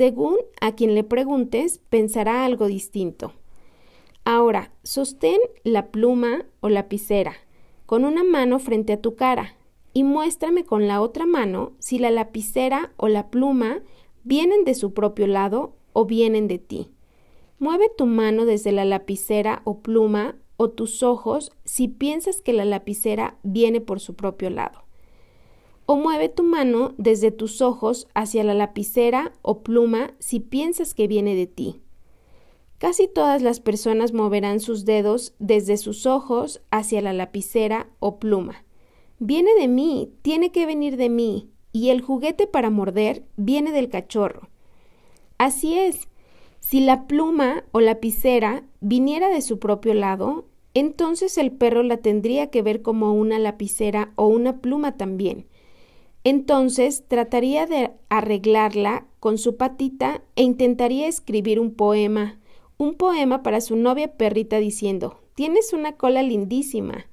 Según a quien le preguntes, pensará algo distinto. Ahora, sostén la pluma o lapicera con una mano frente a tu cara y muéstrame con la otra mano si la lapicera o la pluma vienen de su propio lado o vienen de ti. Mueve tu mano desde la lapicera o pluma o tus ojos si piensas que la lapicera viene por su propio lado. O mueve tu mano desde tus ojos hacia la lapicera o pluma si piensas que viene de ti. Casi todas las personas moverán sus dedos desde sus ojos hacia la lapicera o pluma. Viene de mí, tiene que venir de mí, y el juguete para morder viene del cachorro. Así es, si la pluma o lapicera viniera de su propio lado, entonces el perro la tendría que ver como una lapicera o una pluma también. Entonces trataría de arreglarla con su patita e intentaría escribir un poema un poema para su novia perrita diciendo, tienes una cola lindísima.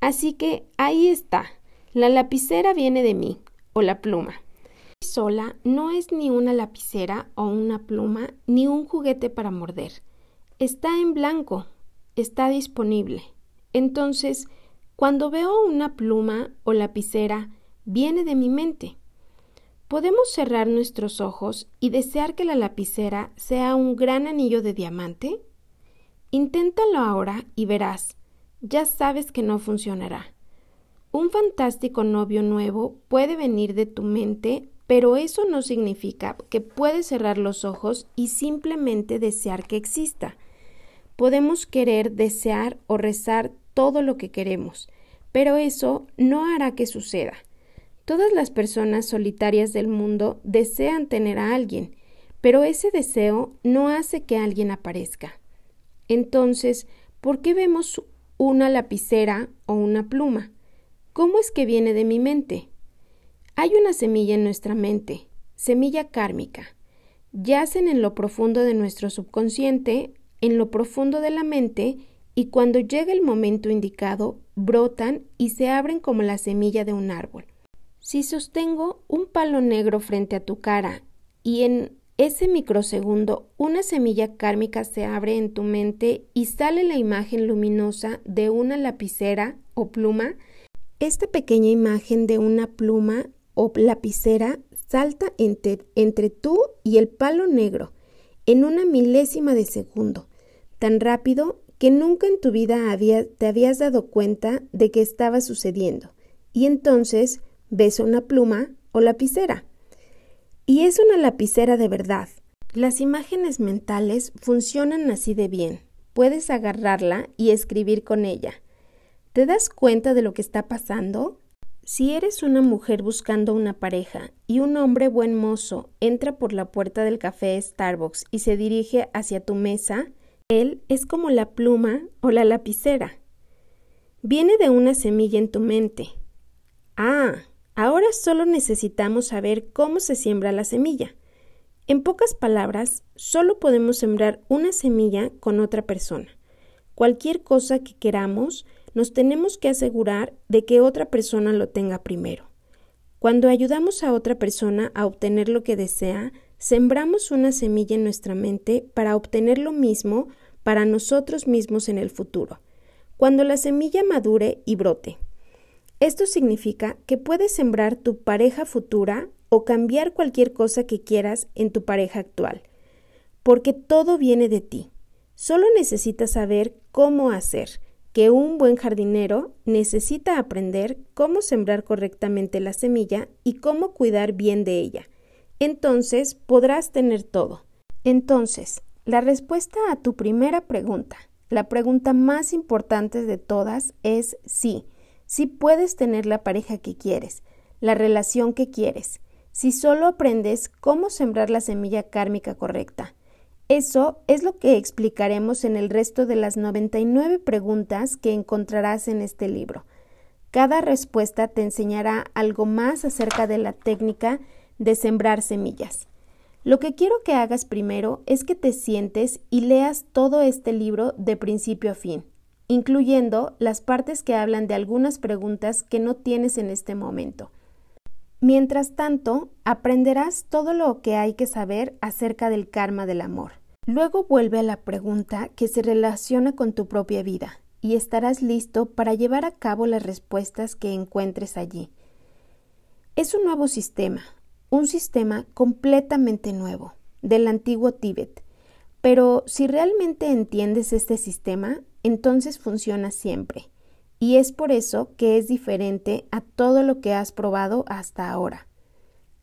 Así que ahí está, la lapicera viene de mí, o la pluma. Sola no es ni una lapicera o una pluma, ni un juguete para morder. Está en blanco, está disponible. Entonces, cuando veo una pluma o lapicera, viene de mi mente. ¿Podemos cerrar nuestros ojos y desear que la lapicera sea un gran anillo de diamante? Inténtalo ahora y verás, ya sabes que no funcionará. Un fantástico novio nuevo puede venir de tu mente, pero eso no significa que puedes cerrar los ojos y simplemente desear que exista. Podemos querer, desear o rezar todo lo que queremos, pero eso no hará que suceda. Todas las personas solitarias del mundo desean tener a alguien, pero ese deseo no hace que alguien aparezca. Entonces, ¿por qué vemos una lapicera o una pluma? ¿Cómo es que viene de mi mente? Hay una semilla en nuestra mente, semilla kármica. Yacen en lo profundo de nuestro subconsciente, en lo profundo de la mente, y cuando llega el momento indicado, brotan y se abren como la semilla de un árbol. Si sostengo un palo negro frente a tu cara y en ese microsegundo una semilla kármica se abre en tu mente y sale la imagen luminosa de una lapicera o pluma, esta pequeña imagen de una pluma o lapicera salta entre, entre tú y el palo negro en una milésima de segundo, tan rápido que nunca en tu vida te habías dado cuenta de que estaba sucediendo. Y entonces ves una pluma o lapicera. Y es una lapicera de verdad. Las imágenes mentales funcionan así de bien. Puedes agarrarla y escribir con ella. ¿Te das cuenta de lo que está pasando? Si eres una mujer buscando una pareja y un hombre buen mozo entra por la puerta del café Starbucks y se dirige hacia tu mesa, él es como la pluma o la lapicera. Viene de una semilla en tu mente. Ah, Ahora solo necesitamos saber cómo se siembra la semilla. En pocas palabras, solo podemos sembrar una semilla con otra persona. Cualquier cosa que queramos, nos tenemos que asegurar de que otra persona lo tenga primero. Cuando ayudamos a otra persona a obtener lo que desea, sembramos una semilla en nuestra mente para obtener lo mismo para nosotros mismos en el futuro. Cuando la semilla madure y brote, esto significa que puedes sembrar tu pareja futura o cambiar cualquier cosa que quieras en tu pareja actual, porque todo viene de ti. Solo necesitas saber cómo hacer, que un buen jardinero necesita aprender cómo sembrar correctamente la semilla y cómo cuidar bien de ella. Entonces podrás tener todo. Entonces, la respuesta a tu primera pregunta, la pregunta más importante de todas es sí si puedes tener la pareja que quieres, la relación que quieres, si solo aprendes cómo sembrar la semilla kármica correcta. Eso es lo que explicaremos en el resto de las 99 preguntas que encontrarás en este libro. Cada respuesta te enseñará algo más acerca de la técnica de sembrar semillas. Lo que quiero que hagas primero es que te sientes y leas todo este libro de principio a fin incluyendo las partes que hablan de algunas preguntas que no tienes en este momento. Mientras tanto, aprenderás todo lo que hay que saber acerca del karma del amor. Luego vuelve a la pregunta que se relaciona con tu propia vida y estarás listo para llevar a cabo las respuestas que encuentres allí. Es un nuevo sistema, un sistema completamente nuevo, del antiguo Tíbet. Pero si realmente entiendes este sistema, entonces funciona siempre. Y es por eso que es diferente a todo lo que has probado hasta ahora.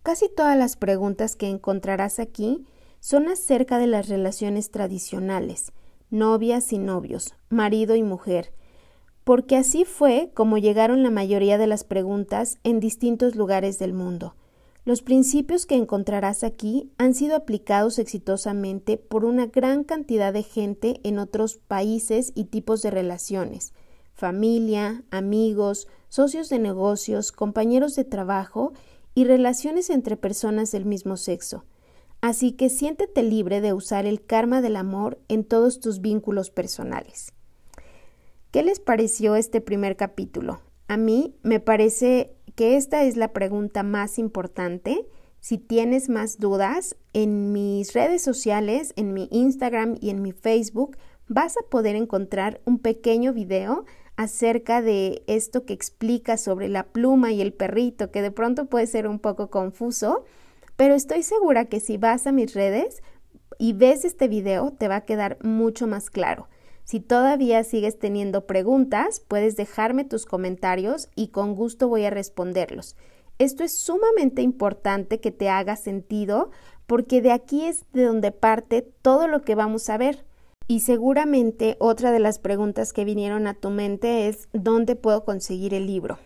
Casi todas las preguntas que encontrarás aquí son acerca de las relaciones tradicionales, novias y novios, marido y mujer, porque así fue como llegaron la mayoría de las preguntas en distintos lugares del mundo. Los principios que encontrarás aquí han sido aplicados exitosamente por una gran cantidad de gente en otros países y tipos de relaciones, familia, amigos, socios de negocios, compañeros de trabajo y relaciones entre personas del mismo sexo. Así que siéntete libre de usar el karma del amor en todos tus vínculos personales. ¿Qué les pareció este primer capítulo? A mí me parece que esta es la pregunta más importante. Si tienes más dudas, en mis redes sociales, en mi Instagram y en mi Facebook, vas a poder encontrar un pequeño video acerca de esto que explica sobre la pluma y el perrito, que de pronto puede ser un poco confuso, pero estoy segura que si vas a mis redes y ves este video, te va a quedar mucho más claro. Si todavía sigues teniendo preguntas, puedes dejarme tus comentarios y con gusto voy a responderlos. Esto es sumamente importante que te haga sentido porque de aquí es de donde parte todo lo que vamos a ver. Y seguramente otra de las preguntas que vinieron a tu mente es ¿dónde puedo conseguir el libro?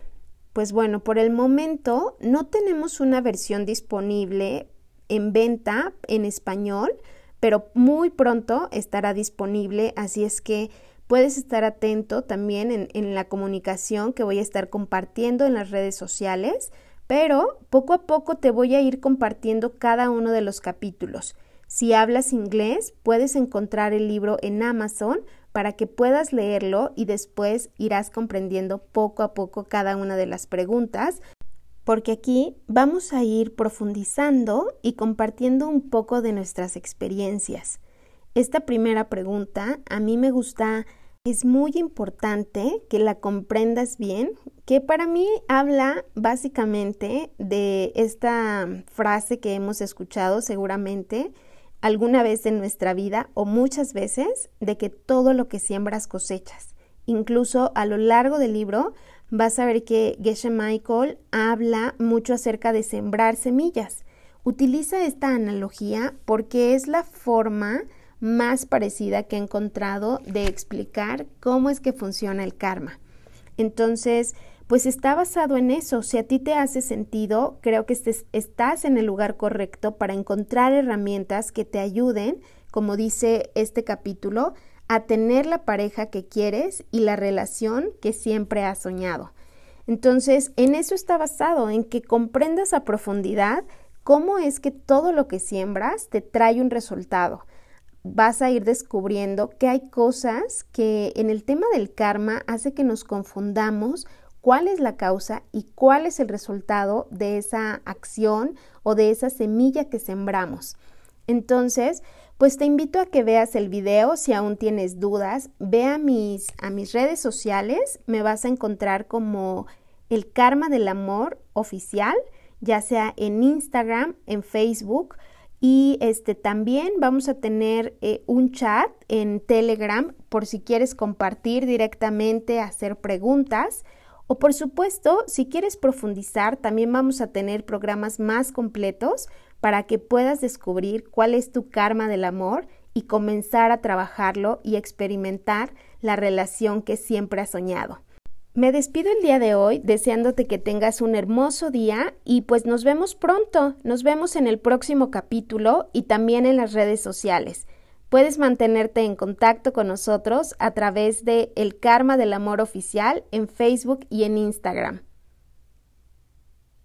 Pues bueno, por el momento no tenemos una versión disponible en venta en español, pero muy pronto estará disponible, así es que puedes estar atento también en, la comunicación que voy a estar compartiendo en las redes sociales, pero poco a poco te voy a ir compartiendo cada uno de los capítulos. Si hablas inglés, puedes encontrar el libro en Amazon para que puedas leerlo y después irás comprendiendo poco a poco cada una de las preguntas porque aquí vamos a ir profundizando y compartiendo un poco de nuestras experiencias. Esta primera pregunta a mí me gusta, es muy importante que la comprendas bien, que para mí habla básicamente de esta frase que hemos escuchado seguramente alguna vez en nuestra vida o muchas veces de que todo lo que siembras cosechas. Incluso a lo largo del libro vas a ver que Geshe Michael habla mucho acerca de sembrar semillas. Utiliza esta analogía porque es la forma más parecida que he encontrado de explicar cómo es que funciona el karma. Entonces, pues está basado en eso. Si a ti te hace sentido, creo que estás en el lugar correcto para encontrar herramientas que te ayuden, como dice este capítulo, a tener la pareja que quieres y la relación que siempre has soñado. Entonces, en eso está basado, en que comprendas a profundidad cómo es que todo lo que siembras te trae un resultado. Vas a ir descubriendo que hay cosas que en el tema del karma hace que nos confundamos cuál es la causa y cuál es el resultado de esa acción o de esa semilla que sembramos. Entonces, pues te invito a que veas el video si aún tienes dudas. Ve a mis, a mis redes sociales, me vas a encontrar como el karma del amor oficial, ya sea en Instagram, en Facebook. Y este también vamos a tener eh, un chat en Telegram por si quieres compartir directamente, hacer preguntas. O por supuesto, si quieres profundizar, también vamos a tener programas más completos para que puedas descubrir cuál es tu karma del amor y comenzar a trabajarlo y experimentar la relación que siempre has soñado. Me despido el día de hoy deseándote que tengas un hermoso día y pues nos vemos pronto, nos vemos en el próximo capítulo y también en las redes sociales. Puedes mantenerte en contacto con nosotros a través de El Karma del Amor Oficial en Facebook y en Instagram.